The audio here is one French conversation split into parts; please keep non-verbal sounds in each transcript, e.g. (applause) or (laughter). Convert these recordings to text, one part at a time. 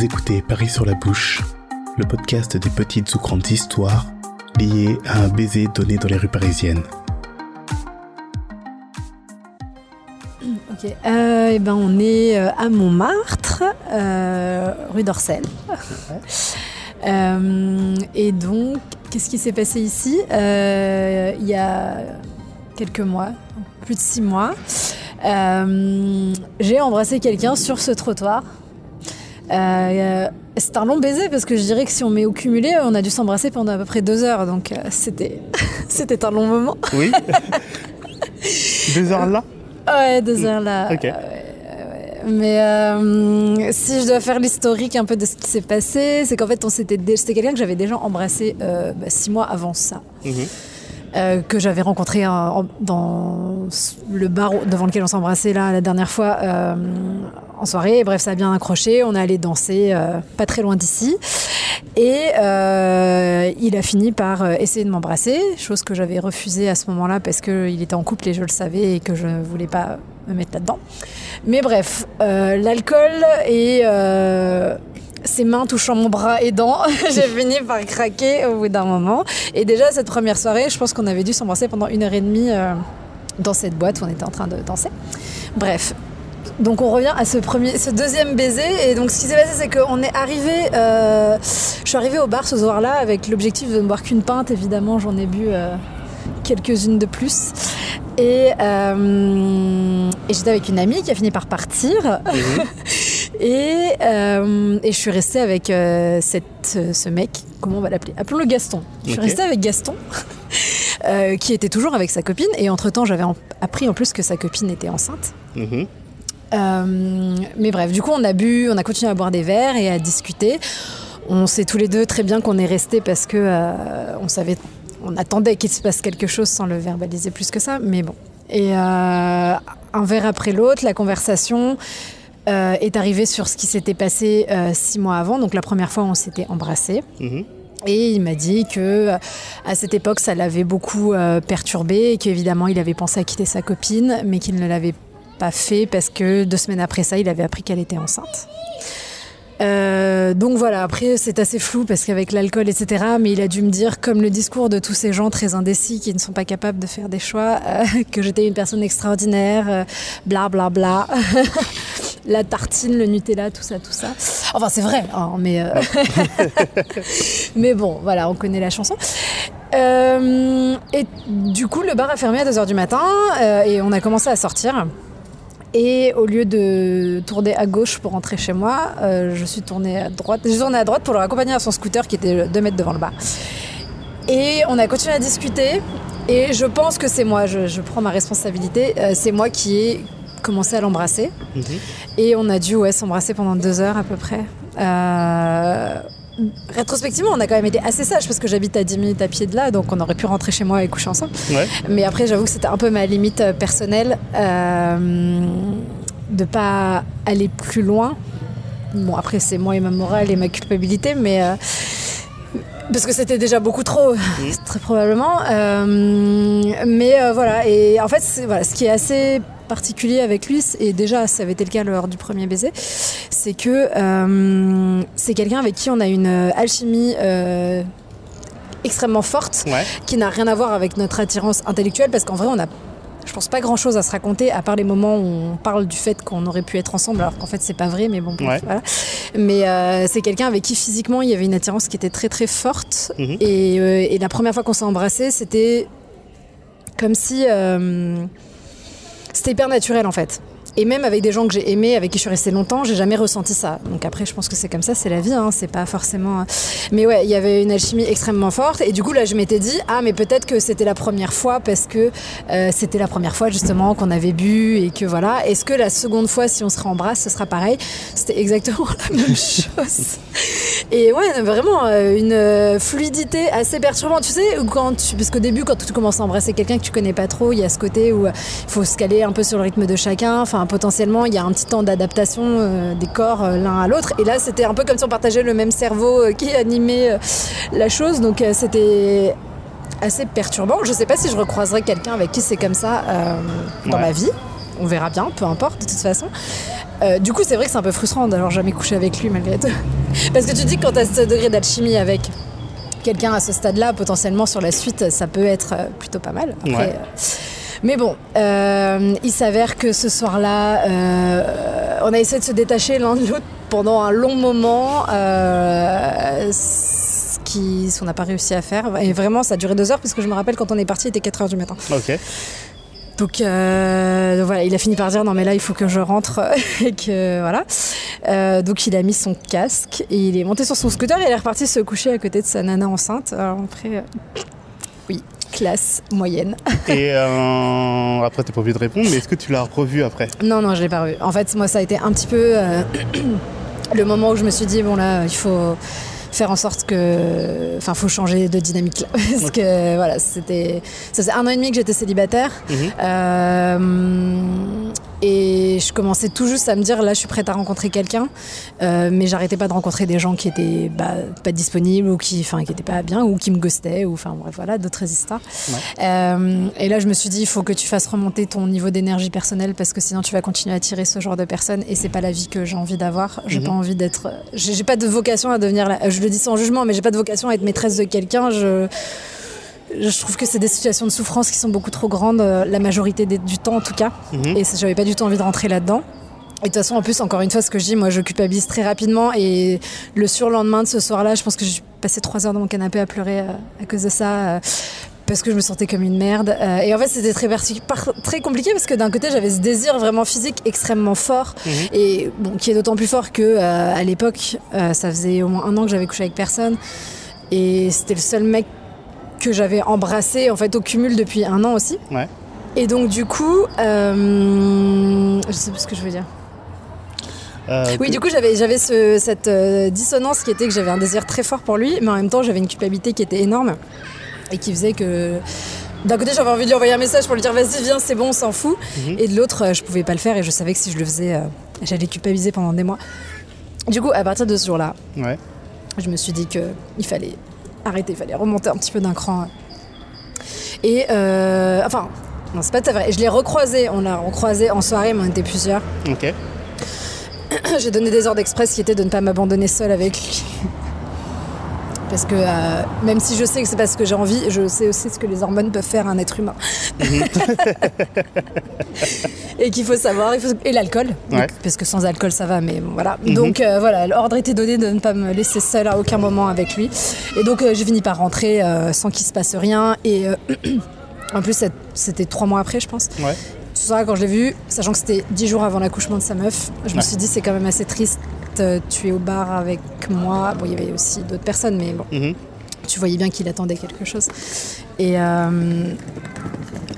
Vous écoutez Paris sur la bouche, le podcast des petites ou grandes histoires liées à un baiser donné dans les rues parisiennes. Ok, euh, eh ben on est euh, à Montmartre, euh, rue d'Orsel. (laughs) Euh, et donc, qu'est-ce qui s'est passé ici? Il y a quelques mois, plus de six mois, j'ai embrassé quelqu'un sur ce trottoir. Euh, c'est un long baiser parce que je dirais que si on met au cumulé, on a dû s'embrasser pendant à peu près deux heures, donc euh, c'était (laughs) c'était un long moment. Oui (laughs) Deux heures là? Ouais, deux heures là. Ok. Mais euh, si je dois faire l'historique un peu de ce qui s'est passé, c'est qu'en fait, on s'était dé- c'était quelqu'un que j'avais déjà embrassé euh, bah, six mois avant ça. Mhm. Euh, que j'avais rencontré en- dans le bar devant lequel on s'embrassait là la dernière fois euh, en soirée. Et bref, ça a bien accroché. On est allé danser euh, pas très loin d'ici. Et euh, il a fini par euh, essayer de m'embrasser, chose que j'avais refusée à ce moment-là parce qu'il était en couple et je le savais et que je voulais pas me mettre là-dedans. Mais bref, l'alcool et ses mains touchant mon bras aidant, (laughs) j'ai (laughs) fini par craquer au bout d'un moment. Et déjà, cette première soirée, je pense qu'on avait dû s'embrasser pendant une heure et demie euh, dans cette boîte où on était en train de danser. Bref. Donc on revient à ce premier, ce deuxième baiser et donc ce qui s'est passé c'est qu'on est arrivé, euh, je suis arrivée au bar ce soir-là avec l'objectif de ne boire qu'une pinte évidemment j'en ai bu euh, quelques-unes de plus et, euh, et j'étais avec une amie qui a fini par partir (laughs) et, euh, et je suis restée avec euh, cette, ce mec, comment on va l'appeler? Appelons-le Gaston. Je suis restée avec Gaston, (laughs) euh, qui était toujours avec sa copine. Et entre-temps, j'avais en- appris en plus que sa copine était enceinte. Mhm. Euh, mais bref, du coup, on a bu, on a continué à boire des verres et à discuter. On sait tous les deux très bien qu'on est restés parce que euh, on savait, on attendait qu'il se passe quelque chose sans le verbaliser plus que ça. Mais bon. Et euh, un verre après l'autre, la conversation euh, est arrivée sur ce qui s'était passé euh, six mois avant. Donc la première fois, on s'était embrassés. Mhm. Et il m'a dit que euh, à cette époque, ça l'avait beaucoup euh, perturbé et qu'évidemment, il avait pensé à quitter sa copine, mais qu'il ne l'avait pas fait parce que deux semaines après ça, il avait appris qu'elle était enceinte. Euh, donc voilà, après c'est assez flou parce qu'avec l'alcool, etc. Mais il a dû me dire, comme le discours de tous ces gens très indécis qui ne sont pas capables de faire des choix, euh, (laughs) que j'étais une personne extraordinaire, euh, bla bla bla. (laughs) La tartine, le Nutella, tout ça, tout ça. Enfin, c'est vrai, hein, mais euh, (laughs) mais bon, voilà, on connaît la chanson. Euh, et du coup, le bar a fermé à 2h du matin euh, et on a commencé à sortir. Et au lieu de tourner à gauche pour rentrer chez moi, je suis tournée à droite. J'ai tourné à droite pour le raccompagner à son scooter qui était 2 mètres devant le bar. Et on a continué à discuter. Et je pense que c'est moi, je, je prends ma responsabilité, euh, c'est moi qui ai commencé à l'embrasser. Mhm. Et on a dû ouais, s'embrasser pendant deux heures à peu près. Euh, Rétrospectivement, on a quand même été assez sages parce que j'habite à 10 minutes à pied de là, donc on aurait pu rentrer chez moi et coucher ensemble. Ouais. Mais après, j'avoue que c'était un peu ma limite euh, personnelle euh, de pas aller plus loin. Bon, après, c'est moi et ma morale et ma culpabilité, mais. euh, parce que c'était déjà beaucoup trop, (laughs) très probablement. Euh, mais euh, voilà, et en fait, voilà, ce qui est assez particulier avec lui, et déjà ça avait été le cas lors du premier baiser, c'est que euh, c'est quelqu'un avec qui on a une euh, alchimie euh, extrêmement forte Ouais. qui n'a rien à voir avec notre attirance intellectuelle parce qu'en vrai on a je pense pas grand chose à se raconter à part les moments où on parle du fait qu'on aurait pu être ensemble alors qu'en fait c'est pas vrai mais bon Ouais. voilà mais euh, c'est quelqu'un avec qui physiquement il y avait une attirance qui était très très forte Mhm. et, euh, et la première fois qu'on s'est embrassé c'était comme si euh, c'était hyper naturel en fait et même avec des gens que j'ai aimés, avec qui je suis restée longtemps, j'ai jamais ressenti ça. Donc après, je pense que c'est comme ça, c'est la vie, hein, c'est pas forcément. Mais ouais, il y avait une alchimie extrêmement forte. Et du coup, là, je m'étais dit, ah, mais peut-être que c'était la première fois parce que euh, c'était la première fois justement qu'on avait bu et que voilà. Est-ce que la seconde fois, si on se rembrasse, ce sera pareil? C'était exactement (laughs) la même chose. Et ouais, vraiment euh, une euh, fluidité assez perturbante. Tu sais, quand tu, parce qu'au début, quand tu commences à embrasser quelqu'un que tu connais pas trop, il y a ce côté où euh, il faut se caler un peu sur le rythme de chacun. Enfin, potentiellement, il y a un petit temps d'adaptation des corps l'un à l'autre. Et là, c'était un peu comme si on partageait le même cerveau qui animait la chose. Donc, c'était assez perturbant. Je sais pas si je recroiserai quelqu'un avec qui c'est comme ça euh, dans Ouais. ma vie. On verra bien, peu importe, de toute façon. Euh, du coup, c'est vrai que c'est un peu frustrant d'avoir jamais couché avec lui malgré tout. (laughs) Parce que tu dis que quand tu as ce degré d'alchimie avec quelqu'un à ce stade-là, potentiellement sur la suite, ça peut être euh, plutôt pas mal. Après, Ouais. euh, mais bon, euh, il s'avère que ce soir-là, euh, on a essayé de se détacher l'un de l'autre pendant un long moment, euh, ce qui- ce qu'on n'a pas réussi à faire. Et vraiment, ça a duré deux heures, parce que je me rappelle quand on est parti, il était 4 heures du matin. Ok. Donc, euh, donc voilà, il a fini par dire non mais là il faut que je rentre (laughs) et que voilà. Euh, donc il a mis son casque et il est monté sur son scooter et il est reparti se coucher à côté de sa nana enceinte. Alors après, euh, oui, classe moyenne. Et après, t'es pas obligé de répondre, mais est-ce que tu l'as revu après? Non non, je l'ai pas revu. En fait, moi ça a été un petit peu (clears throat) le moment où je me suis dit bon là il faut faire en sorte que enfin faut changer de dynamique là. (laughs) Parce que voilà c'était ça faisait un an et demi que j'étais célibataire. Mhm. Euh, et je commençais tout juste à me dire là je suis prête à rencontrer quelqu'un. Euh, mais j'arrêtais pas de rencontrer des gens qui étaient bah, pas disponibles ou qui enfin qui étaient pas bien ou qui me ghostaient ou enfin bref voilà d'autres histoires Euh, et là je me suis dit il faut que tu fasses remonter ton niveau d'énergie personnelle parce que sinon tu vas continuer à attirer ce genre de personnes et c'est pas la vie que j'ai envie d'avoir. J'ai pas envie d'être j'ai j'ai pas de vocation à devenir la- je le dis sans jugement mais j'ai pas de vocation à être maîtresse de quelqu'un. Je je trouve que c'est des situations de souffrance qui sont beaucoup trop grandes, euh, la majorité des- du temps en tout cas. Mhm. Et j'avais pas du tout envie de rentrer là-dedans. Et de toute façon, en plus, encore une fois, ce que je dis, moi, je culpabilise très rapidement. Et le surlendemain de ce soir-là, je pense que j'ai passé trois heures dans mon canapé à pleurer euh, à cause de ça. euh, parce que je me sentais comme une merde. Euh, et en fait, c'était très, compliqué parce que d'un côté, j'avais ce désir vraiment physique extrêmement fort. Et bon, qui est d'autant plus fort que euh, à l'époque, euh, ça faisait au moins un an que j'avais couché avec personne. Et c'était le seul mec que j'avais embrassé en fait au cumul depuis un an aussi. Ouais. Et donc du coup, euh, je sais plus ce que je veux dire. Euh, Oui, du coup j'avais j'avais ce- cette euh, dissonance qui était que j'avais un désir très fort pour lui, mais en même temps j'avais une culpabilité qui était énorme et qui faisait que d'un côté j'avais envie de lui envoyer un message pour lui dire vas-y viens c'est bon on s'en fout, et de l'autre euh, je pouvais pas le faire et je savais que si je le faisais j'allais culpabiliser pendant des mois. Du coup à partir de ce jour-là, Ouais. je me suis dit que il fallait arrêter, il fallait remonter un petit peu d'un cran. Et euh, enfin, non, c'est pas tout à fait vrai. Je l'ai recroisé, on l'a recroisé en soirée, mais on était plusieurs. Ok. (clears throat) J'ai donné des ordres d'express qui étaient de ne pas m'abandonner seule avec lui. Parce que euh, même si je sais que c'est pas ce que j'ai envie, je sais aussi ce que les hormones peuvent faire à un être humain. (laughs) et qu'il faut savoir, il faut- et l'alcool, Ouais. Parce que sans alcool ça va, mais bon, voilà. Donc euh, voilà, l'ordre était donné de ne pas me laisser seule à aucun moment avec lui. Et donc euh, j'ai fini par rentrer sans qu'il se passe rien. Et (clears throat) en plus c'était trois mois après, je pense. Ouais. Tout ça, quand je l'ai vu, sachant que c'était dix jours avant l'accouchement de sa meuf, je me suis dit c'est quand même assez triste. euh, Tu es au bar avec moi. Bon, il y avait aussi d'autres personnes, mais bon, Mhm. tu voyais bien qu'il attendait quelque chose. Et, euh,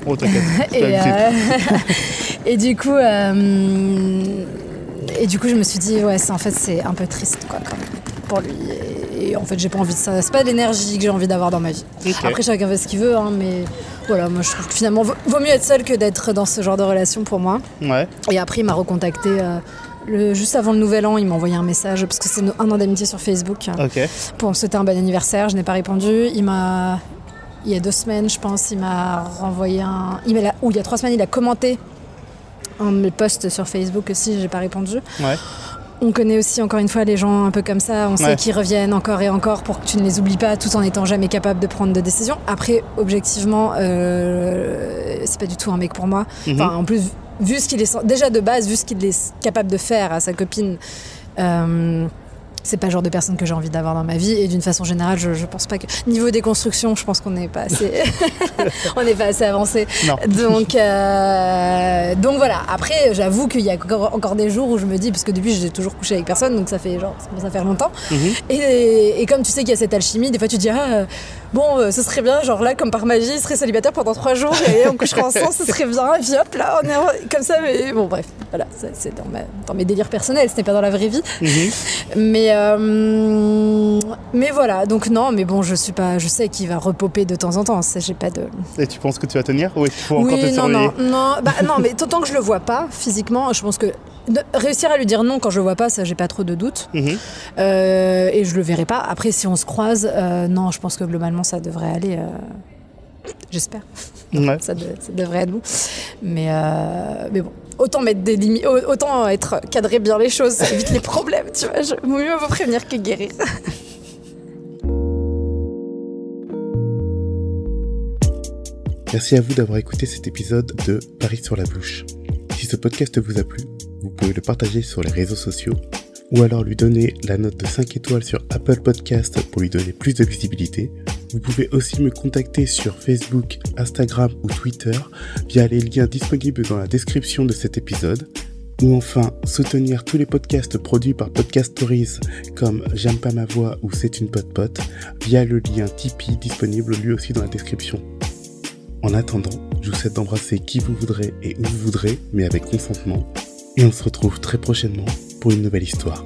Oh, t'inquiète. (laughs) et, euh, (laughs) et du coup, euh, et du coup, je me suis dit ouais, en fait c'est un peu triste quoi quand même pour lui. Et, et en fait, j'ai pas envie de ça. C'est pas l'énergie que j'ai envie d'avoir dans ma vie. Après, chacun fait ce qu'il veut, hein, mais voilà, moi je trouve que finalement vaut, vaut mieux être seul que d'être dans ce genre de relation pour moi. Ouais. Et après, il m'a recontacté. euh, le, juste avant le nouvel an, il m'a envoyé un message parce que c'est un an d'amitié sur Facebook Ok. pour me souhaiter un bon anniversaire. Je n'ai pas répondu. Il m'a, il y a deux semaines, je pense, il m'a renvoyé un. Il m'a, ou il y a trois semaines, il a commenté un de mes posts sur Facebook aussi. J'ai pas répondu. Ouais. On connaît aussi encore une fois les gens un peu comme ça. On sait Ouais. qu'ils reviennent encore et encore pour que tu ne les oublies pas, tout en étant jamais capable de prendre de décision. Après, objectivement, euh, c'est pas du tout un mec pour moi. Mhm. Enfin, en plus, vu ce qu'il est déjà de base, vu ce qu'il est capable de faire à sa copine. euh, c'est pas le genre de personne que j'ai envie d'avoir dans ma vie et d'une façon générale je, je pense pas que niveau déconstruction je pense qu'on n'est pas assez (laughs) on n'est pas assez avancé. Donc euh, donc voilà. Après j'avoue qu'il y a encore, des jours où je me dis parce que depuis j'ai toujours couché avec personne donc ça fait genre ça commence à faire longtemps. Mhm. et, et comme tu sais qu'il y a cette alchimie des fois tu te dis ah bon euh, ce serait bien genre là comme par magie il serait célibataire pendant trois jours et on coucherait ensemble ce serait bien et puis hop là on est comme ça mais bon bref voilà c'est dans, ma- dans mes délires personnels ce n'est pas dans la vraie vie. Mhm. mais euh, mais voilà donc non mais bon je suis pas je sais qu'il va repoper de temps en temps j'ai pas de Et tu penses que tu vas tenir ou est-ce qu'il faut encore te oui non non non bah, (laughs) non mais tant que je le vois pas physiquement je pense que de- réussir à lui dire non quand je le vois pas ça j'ai pas trop de doutes. Mhm. Euh, et je le verrai pas. Après si on se croise euh, non je pense que globalement ça devrait aller euh, j'espère. Ouais. (laughs) ça, de- ça devrait être bon. Mais mais bon autant mettre des limites, autant être cadrer bien les choses, ça évite les (laughs) problèmes, tu vois. Je, mieux vaut prévenir que guérir. Merci à vous d'avoir écouté cet épisode de Paris sur la bouche. Si ce podcast vous a plu, vous pouvez le partager sur les réseaux sociaux ou alors lui donner la note de 5 étoiles sur Apple Podcast pour lui donner plus de visibilité. Vous pouvez aussi me contacter sur Facebook, Instagram ou Twitter via les liens disponibles dans la description de cet épisode. Ou enfin, soutenir tous les podcasts produits par Podcast Stories comme J'aime pas ma voix ou C'est une pote pote via le lien Tipeee disponible lui aussi dans la description. En attendant, je vous souhaite d'embrasser qui vous voudrez et où vous voudrez, mais avec consentement. Et on se retrouve très prochainement pour une nouvelle histoire.